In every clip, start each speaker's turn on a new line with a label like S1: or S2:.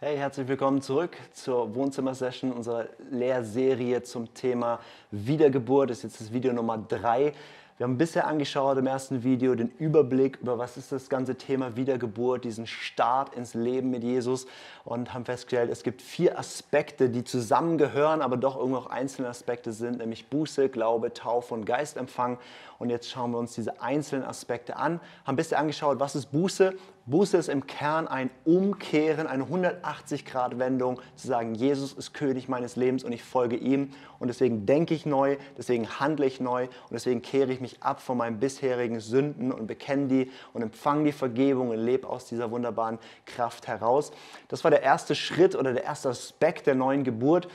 S1: Hey, herzlich willkommen zurück zur Wohnzimmersession unserer Lehrserie zum Thema Wiedergeburt. Das ist jetzt das Video Nummer drei. Wir haben bisher angeschaut im ersten Video den Überblick über was ist das ganze Thema Wiedergeburt, diesen Start ins Leben mit Jesus und haben festgestellt, es gibt vier Aspekte, die zusammengehören, aber doch irgendwo auch einzelne Aspekte sind, nämlich Buße, Glaube, Taufe und Geistempfang. Und jetzt schauen wir uns diese einzelnen Aspekte an. Haben bisher angeschaut, was ist Buße? Buße ist im Kern ein Umkehren, eine 180-Grad-Wendung, zu sagen, Jesus ist König meines Lebens und ich folge ihm. Und deswegen denke ich neu, deswegen handle ich neu und deswegen kehre ich mich ab von meinen bisherigen Sünden und bekenne die und empfange die Vergebung und lebe aus dieser wunderbaren Kraft heraus. Das war der erste Schritt oder der erste Aspekt der neuen Geburt.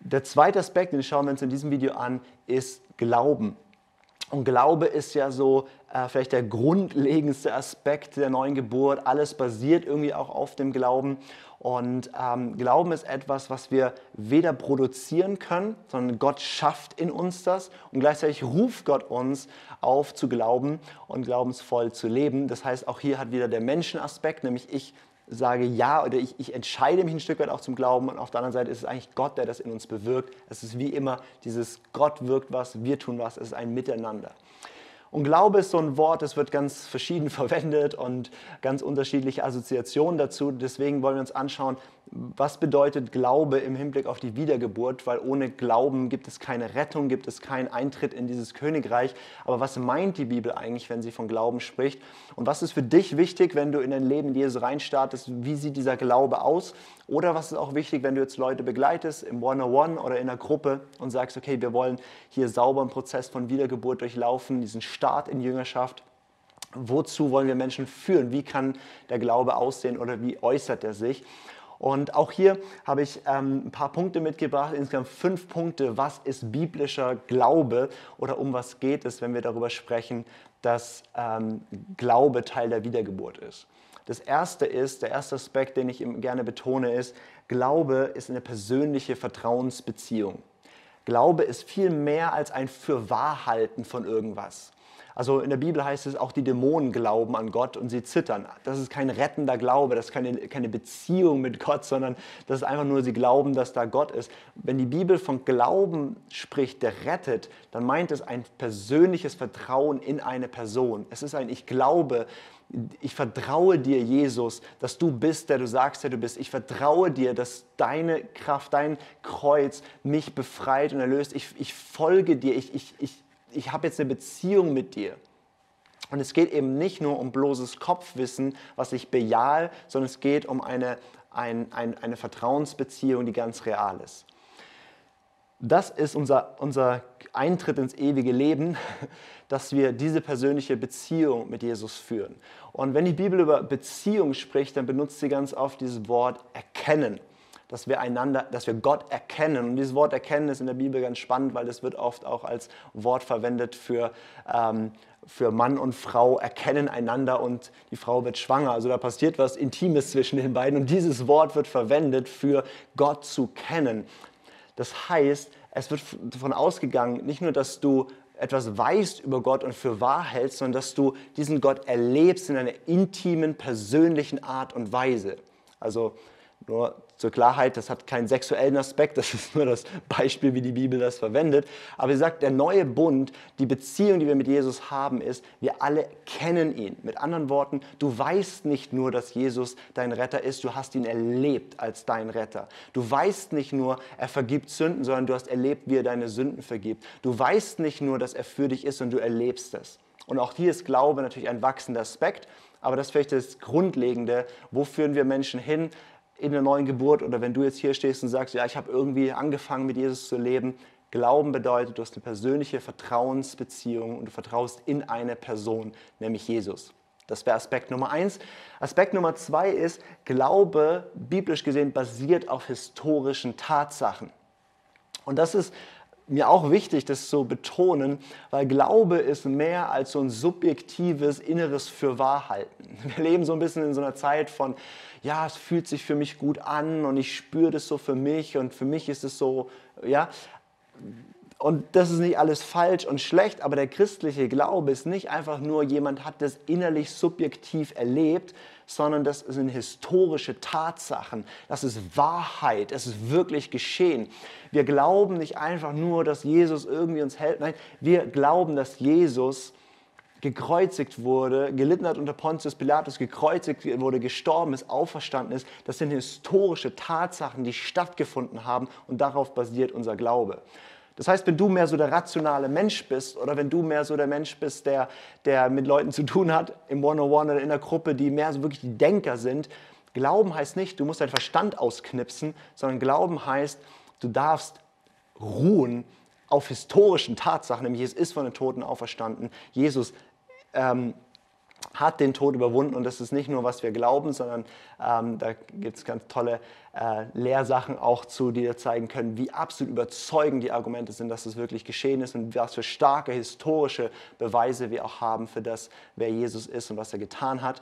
S1: Der zweite Aspekt, den schauen wir uns in diesem Video an, ist Glauben. Und Glaube ist ja so äh, vielleicht der grundlegendste Aspekt der neuen Geburt. Alles basiert irgendwie auch auf dem Glauben. Und ähm, Glauben ist etwas, was wir weder produzieren können, sondern Gott schafft in uns das. Und gleichzeitig ruft Gott uns auf zu glauben und glaubensvoll zu leben. Das heißt, auch hier hat wieder der Menschenaspekt, nämlich ich sage ja oder ich, ich, entscheide mich ein Stück weit auch zum Glauben und auf der anderen Seite ist es eigentlich Gott, der das in uns bewirkt. Es ist wie immer dieses Gott wirkt was, wir tun was, es ist ein Miteinander. Und Glaube ist so ein Wort, das wird ganz verschieden verwendet und ganz unterschiedliche Assoziationen dazu. Deswegen wollen wir uns anschauen, was bedeutet Glaube im Hinblick auf die Wiedergeburt, weil ohne Glauben gibt es keine Rettung, gibt es keinen Eintritt in dieses Königreich. Aber was meint die Bibel eigentlich, wenn sie von Glauben spricht? Und was ist für dich wichtig, wenn du in dein Leben in Jesus reinstartest? Wie sieht dieser Glaube aus? Oder was ist auch wichtig, wenn du jetzt Leute begleitest im One-on-One oder in einer Gruppe und sagst, okay, wir wollen hier sauber einen Prozess von Wiedergeburt durchlaufen, diesen Start in Jüngerschaft. Wozu wollen wir Menschen führen? Wie kann der Glaube aussehen oder wie äußert er sich? Und auch hier habe ich ähm, ein paar Punkte mitgebracht, insgesamt fünf Punkte. Was ist biblischer Glaube oder um was geht es, wenn wir darüber sprechen, dass ähm, Glaube Teil der Wiedergeburt ist? Das erste ist, der erste Aspekt, den ich gerne betone, ist, Glaube ist eine persönliche Vertrauensbeziehung. Glaube ist viel mehr als ein Fürwahrhalten von irgendwas. Also in der Bibel heißt es, auch die Dämonen glauben an Gott und sie zittern. Das ist kein rettender Glaube, das ist keine, keine Beziehung mit Gott, sondern das ist einfach nur, sie glauben, dass da Gott ist. Wenn die Bibel von Glauben spricht, der rettet, dann meint es ein persönliches Vertrauen in eine Person. Es ist ein Ich glaube, ich vertraue dir, Jesus, dass du bist, der du sagst, der du bist. Ich vertraue dir, dass deine Kraft, dein Kreuz mich befreit und erlöst. Ich, ich folge dir. Ich, ich, ich, ich habe jetzt eine Beziehung mit dir. Und es geht eben nicht nur um bloßes Kopfwissen, was ich bejahe, sondern es geht um eine, ein, ein, eine Vertrauensbeziehung, die ganz real ist. Das ist unser, unser Eintritt ins ewige Leben, dass wir diese persönliche Beziehung mit Jesus führen. Und wenn die Bibel über Beziehung spricht, dann benutzt sie ganz oft dieses Wort erkennen dass wir einander, dass wir Gott erkennen. Und dieses Wort erkennen ist in der Bibel ganz spannend, weil es wird oft auch als Wort verwendet für, ähm, für Mann und Frau erkennen einander und die Frau wird schwanger. Also da passiert was Intimes zwischen den beiden und dieses Wort wird verwendet für Gott zu kennen. Das heißt, es wird davon ausgegangen, nicht nur, dass du etwas weißt über Gott und für wahr hältst, sondern dass du diesen Gott erlebst in einer intimen, persönlichen Art und Weise. Also nur zur Klarheit, das hat keinen sexuellen Aspekt, das ist nur das Beispiel, wie die Bibel das verwendet. Aber sie sagt, der neue Bund, die Beziehung, die wir mit Jesus haben, ist, wir alle kennen ihn. Mit anderen Worten, du weißt nicht nur, dass Jesus dein Retter ist, du hast ihn erlebt als dein Retter. Du weißt nicht nur, er vergibt Sünden, sondern du hast erlebt, wie er deine Sünden vergibt. Du weißt nicht nur, dass er für dich ist und du erlebst es. Und auch hier ist Glaube natürlich ein wachsender Aspekt, aber das ist vielleicht das Grundlegende. Wo führen wir Menschen hin? In der neuen Geburt oder wenn du jetzt hier stehst und sagst, ja, ich habe irgendwie angefangen mit Jesus zu leben, Glauben bedeutet, du hast eine persönliche Vertrauensbeziehung und du vertraust in eine Person, nämlich Jesus. Das wäre Aspekt Nummer eins. Aspekt Nummer zwei ist, Glaube, biblisch gesehen, basiert auf historischen Tatsachen. Und das ist mir auch wichtig, das zu betonen, weil Glaube ist mehr als so ein subjektives inneres Fürwahrhalten. Wir leben so ein bisschen in so einer Zeit von, ja, es fühlt sich für mich gut an und ich spüre das so für mich und für mich ist es so, ja. Und das ist nicht alles falsch und schlecht, aber der christliche Glaube ist nicht einfach nur, jemand hat das innerlich subjektiv erlebt, sondern das sind historische Tatsachen, das ist Wahrheit, es ist wirklich geschehen. Wir glauben nicht einfach nur, dass Jesus irgendwie uns hält, nein, wir glauben, dass Jesus gekreuzigt wurde, gelitten hat unter Pontius Pilatus, gekreuzigt wurde, gestorben ist, auferstanden ist. Das sind historische Tatsachen, die stattgefunden haben und darauf basiert unser Glaube. Das heißt, wenn du mehr so der rationale Mensch bist oder wenn du mehr so der Mensch bist, der, der mit Leuten zu tun hat, im One-on-One oder in der Gruppe, die mehr so wirklich die Denker sind, Glauben heißt nicht, du musst deinen Verstand ausknipsen, sondern Glauben heißt, du darfst ruhen auf historischen Tatsachen, nämlich Jesus ist von den Toten auferstanden, Jesus ähm, hat den Tod überwunden und das ist nicht nur, was wir glauben, sondern ähm, da gibt es ganz tolle äh, Lehrsachen auch zu, die dir zeigen können, wie absolut überzeugend die Argumente sind, dass es wirklich geschehen ist und was für starke historische Beweise wir auch haben für das, wer Jesus ist und was er getan hat.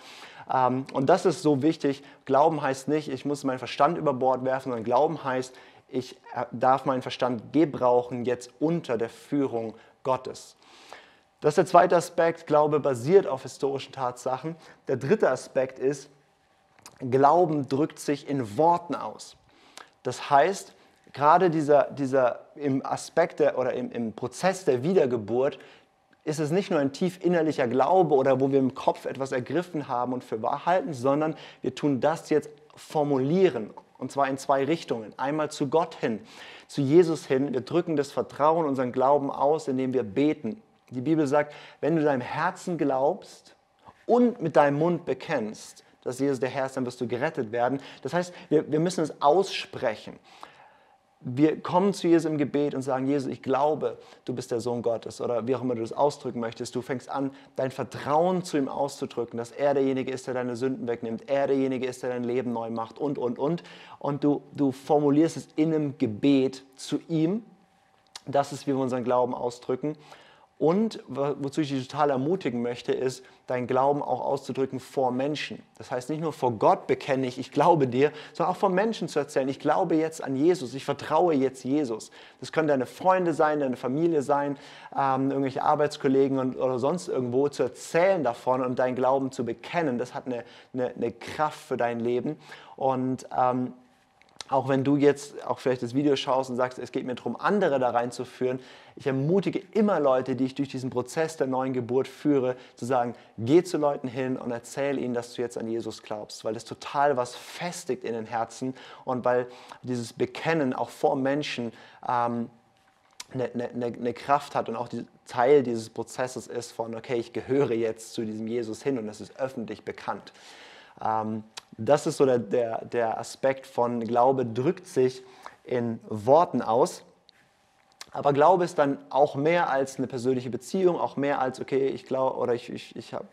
S1: Ähm, und das ist so wichtig. Glauben heißt nicht, ich muss meinen Verstand über Bord werfen, sondern Glauben heißt, ich äh, darf meinen Verstand gebrauchen jetzt unter der Führung Gottes. Das ist der zweite Aspekt, Glaube basiert auf historischen Tatsachen. Der dritte Aspekt ist, Glauben drückt sich in Worten aus. Das heißt, gerade dieser, dieser im Aspekt der, oder im, im Prozess der Wiedergeburt ist es nicht nur ein tief innerlicher Glaube oder wo wir im Kopf etwas ergriffen haben und für wahr halten, sondern wir tun das jetzt formulieren und zwar in zwei Richtungen. Einmal zu Gott hin, zu Jesus hin. Wir drücken das Vertrauen, unseren Glauben aus, indem wir beten. Die Bibel sagt, wenn du deinem Herzen glaubst und mit deinem Mund bekennst, dass Jesus der Herr ist, dann wirst du gerettet werden. Das heißt, wir, wir müssen es aussprechen. Wir kommen zu Jesus im Gebet und sagen, Jesus, ich glaube, du bist der Sohn Gottes oder wie auch immer du das ausdrücken möchtest. Du fängst an, dein Vertrauen zu ihm auszudrücken, dass er derjenige ist, der deine Sünden wegnimmt, er derjenige ist, der dein Leben neu macht und, und, und. Und du, du formulierst es in einem Gebet zu ihm. Das ist, wie wir unseren Glauben ausdrücken. Und wozu ich dich total ermutigen möchte, ist, deinen Glauben auch auszudrücken vor Menschen. Das heißt, nicht nur vor Gott bekenne ich, ich glaube dir, sondern auch vor Menschen zu erzählen, ich glaube jetzt an Jesus, ich vertraue jetzt Jesus. Das können deine Freunde sein, deine Familie sein, ähm, irgendwelche Arbeitskollegen und, oder sonst irgendwo, zu erzählen davon und deinen Glauben zu bekennen. Das hat eine, eine, eine Kraft für dein Leben. Und ähm, auch wenn du jetzt auch vielleicht das Video schaust und sagst, es geht mir darum, andere da reinzuführen, ich ermutige immer Leute, die ich durch diesen Prozess der neuen Geburt führe, zu sagen, geh zu Leuten hin und erzähl ihnen, dass du jetzt an Jesus glaubst, weil das total was festigt in den Herzen und weil dieses Bekennen auch vor Menschen ähm, eine, eine, eine, Kraft hat und auch die, Teil dieses Prozesses ist von, okay, ich gehöre jetzt zu diesem Jesus hin und es ist öffentlich bekannt. Ähm, das ist so der, der, der Aspekt von Glaube drückt sich in Worten aus. Aber Glaube ist dann auch mehr als eine persönliche Beziehung, auch mehr als, okay, ich glaube oder ich, ich, ich, hab,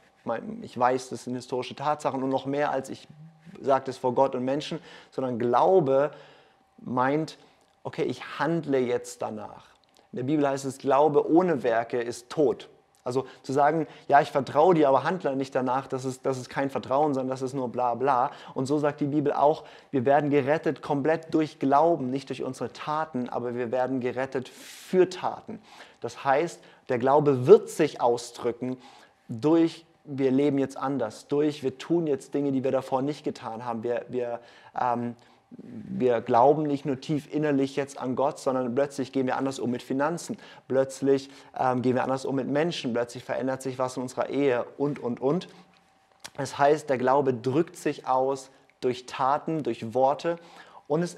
S1: ich weiß, das sind historische Tatsachen und noch mehr als ich sage das vor Gott und Menschen, sondern Glaube meint, okay, ich handle jetzt danach. In der Bibel heißt es, Glaube ohne Werke ist tot. Also zu sagen, ja, ich vertraue dir, aber handle nicht danach, das ist, das ist kein Vertrauen, sondern das ist nur bla bla. Und so sagt die Bibel auch, wir werden gerettet komplett durch Glauben, nicht durch unsere Taten, aber wir werden gerettet für Taten. Das heißt, der Glaube wird sich ausdrücken durch, wir leben jetzt anders, durch, wir tun jetzt Dinge, die wir davor nicht getan haben. Wir, wir ähm, wir glauben nicht nur tief innerlich jetzt an Gott, sondern plötzlich gehen wir anders um mit Finanzen, plötzlich ähm, gehen wir anders um mit Menschen, plötzlich verändert sich was in unserer Ehe und, und, und. Das heißt, der Glaube drückt sich aus durch Taten, durch Worte. Und es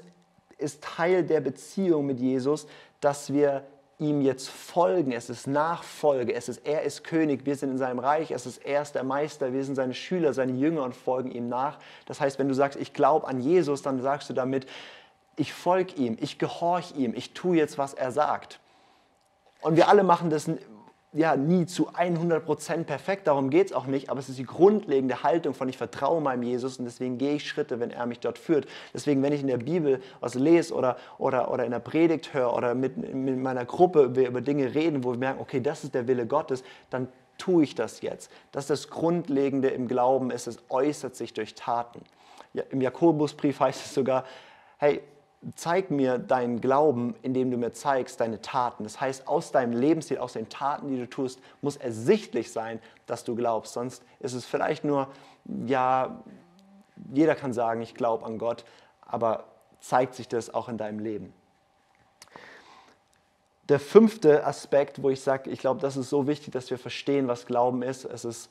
S1: ist Teil der Beziehung mit Jesus, dass wir ihm jetzt folgen, es ist Nachfolge, es ist, er ist König, wir sind in seinem Reich, es ist er ist der Meister, wir sind seine Schüler, seine Jünger und folgen ihm nach. Das heißt, wenn du sagst, ich glaube an Jesus, dann sagst du damit, ich folge ihm, ich gehorche ihm, ich tue jetzt, was er sagt. Und wir alle machen das ja nie zu 100% perfekt, darum geht es auch nicht, aber es ist die grundlegende Haltung von ich vertraue meinem Jesus und deswegen gehe ich Schritte, wenn er mich dort führt. Deswegen, wenn ich in der Bibel was lese oder, oder, oder in der Predigt höre oder mit, mit meiner Gruppe über Dinge reden, wo wir merken, okay, das ist der Wille Gottes, dann tue ich das jetzt. Das ist das Grundlegende im Glauben, ist, es äußert sich durch Taten. Ja, Im Jakobusbrief heißt es sogar, hey, zeig mir deinen Glauben, indem du mir zeigst deine Taten. Das heißt, aus deinem Lebensstil, aus den Taten, die du tust, muss ersichtlich sein, dass du glaubst. Sonst ist es vielleicht nur, ja, jeder kann sagen, ich glaube an Gott, aber zeigt sich das auch in deinem Leben. Der fünfte Aspekt, wo ich sage, ich glaube, das ist so wichtig, dass wir verstehen, was Glauben ist. Es ist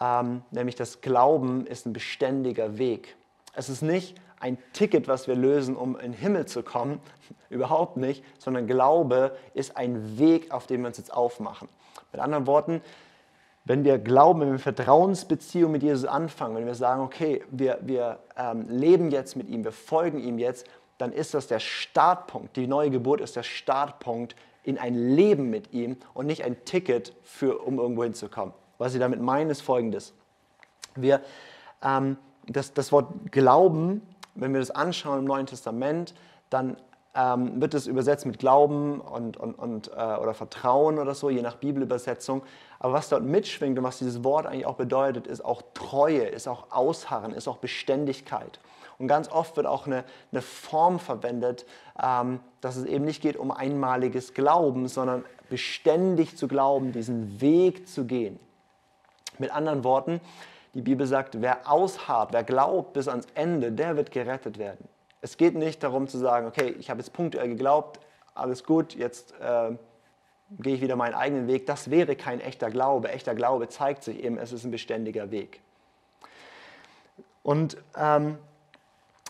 S1: ähm, nämlich das Glauben ist ein beständiger Weg. Es ist nicht ein Ticket, was wir lösen, um in den Himmel zu kommen, überhaupt nicht, sondern Glaube ist ein Weg, auf dem wir uns jetzt aufmachen. Mit anderen Worten, wenn wir glauben, wenn wir Vertrauensbeziehung mit Jesus anfangen, wenn wir sagen, okay, wir, wir ähm, leben jetzt mit ihm, wir folgen ihm jetzt, dann ist das der Startpunkt. Die neue Geburt ist der Startpunkt in ein Leben mit ihm und nicht ein Ticket, für, um irgendwo hinzukommen. Was ich damit meine, ist folgendes. Wir, ähm, das, das Wort Glauben, wenn wir das anschauen im Neuen Testament, dann ähm, wird es übersetzt mit Glauben und, und, und, äh, oder Vertrauen oder so, je nach Bibelübersetzung. Aber was dort mitschwingt und was dieses Wort eigentlich auch bedeutet, ist auch Treue, ist auch Ausharren, ist auch Beständigkeit. Und ganz oft wird auch eine, eine Form verwendet, ähm, dass es eben nicht geht um einmaliges Glauben, sondern beständig zu glauben, diesen Weg zu gehen. Mit anderen Worten, die Bibel sagt, wer ausharrt, wer glaubt bis ans Ende, der wird gerettet werden. Es geht nicht darum zu sagen, okay, ich habe jetzt punktuell geglaubt, alles gut, jetzt äh, gehe ich wieder meinen eigenen Weg. Das wäre kein echter Glaube. Echter Glaube zeigt sich eben, es ist ein beständiger Weg. Und ähm,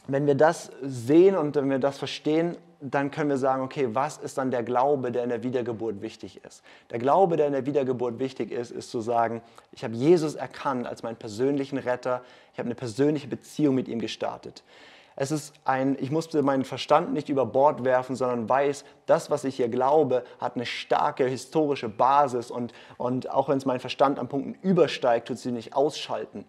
S1: wenn wir das sehen und wenn wir das verstehen, dann können wir sagen, okay, was ist dann der Glaube, der in der Wiedergeburt wichtig ist? Der Glaube, der in der Wiedergeburt wichtig ist, ist zu sagen, ich habe Jesus erkannt als meinen persönlichen Retter, ich habe eine persönliche Beziehung mit ihm gestartet. Es ist ein, ich musste meinen Verstand nicht über Bord werfen, sondern weiß, das, was ich hier glaube, hat eine starke historische Basis und, und auch wenn es mein Verstand an Punkten übersteigt, tut sie nicht ausschalten.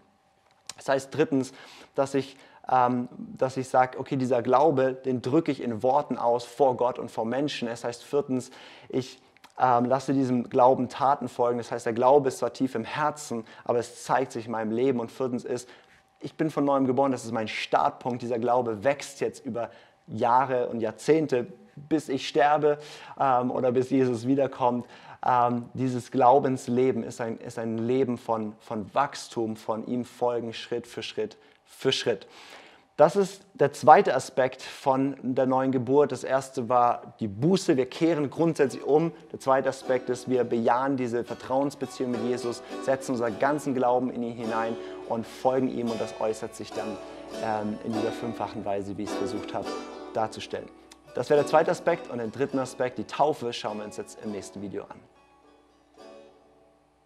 S1: Das heißt drittens, dass ich dass ich sage, okay, dieser Glaube, den drücke ich in Worten aus vor Gott und vor Menschen. Es heißt viertens, ich ähm, lasse diesem Glauben Taten folgen. Das heißt, der Glaube ist zwar tief im Herzen, aber es zeigt sich in meinem Leben. Und viertens ist, ich bin von neuem geboren, das ist mein Startpunkt. Dieser Glaube wächst jetzt über Jahre und Jahrzehnte, bis ich sterbe ähm, oder bis Jesus wiederkommt. Ähm, dieses Glaubensleben ist ein, ist ein Leben von, von Wachstum, von ihm folgen Schritt für Schritt für Schritt. Das ist der zweite Aspekt von der neuen Geburt. Das erste war die Buße. Wir kehren grundsätzlich um. Der zweite Aspekt ist, wir bejahen diese Vertrauensbeziehung mit Jesus, setzen unseren ganzen Glauben in ihn hinein und folgen ihm. Und das äußert sich dann ähm, in dieser fünffachen Weise, wie ich es versucht habe darzustellen. Das wäre der zweite Aspekt. Und den dritten Aspekt, die Taufe, schauen wir uns jetzt im nächsten Video an.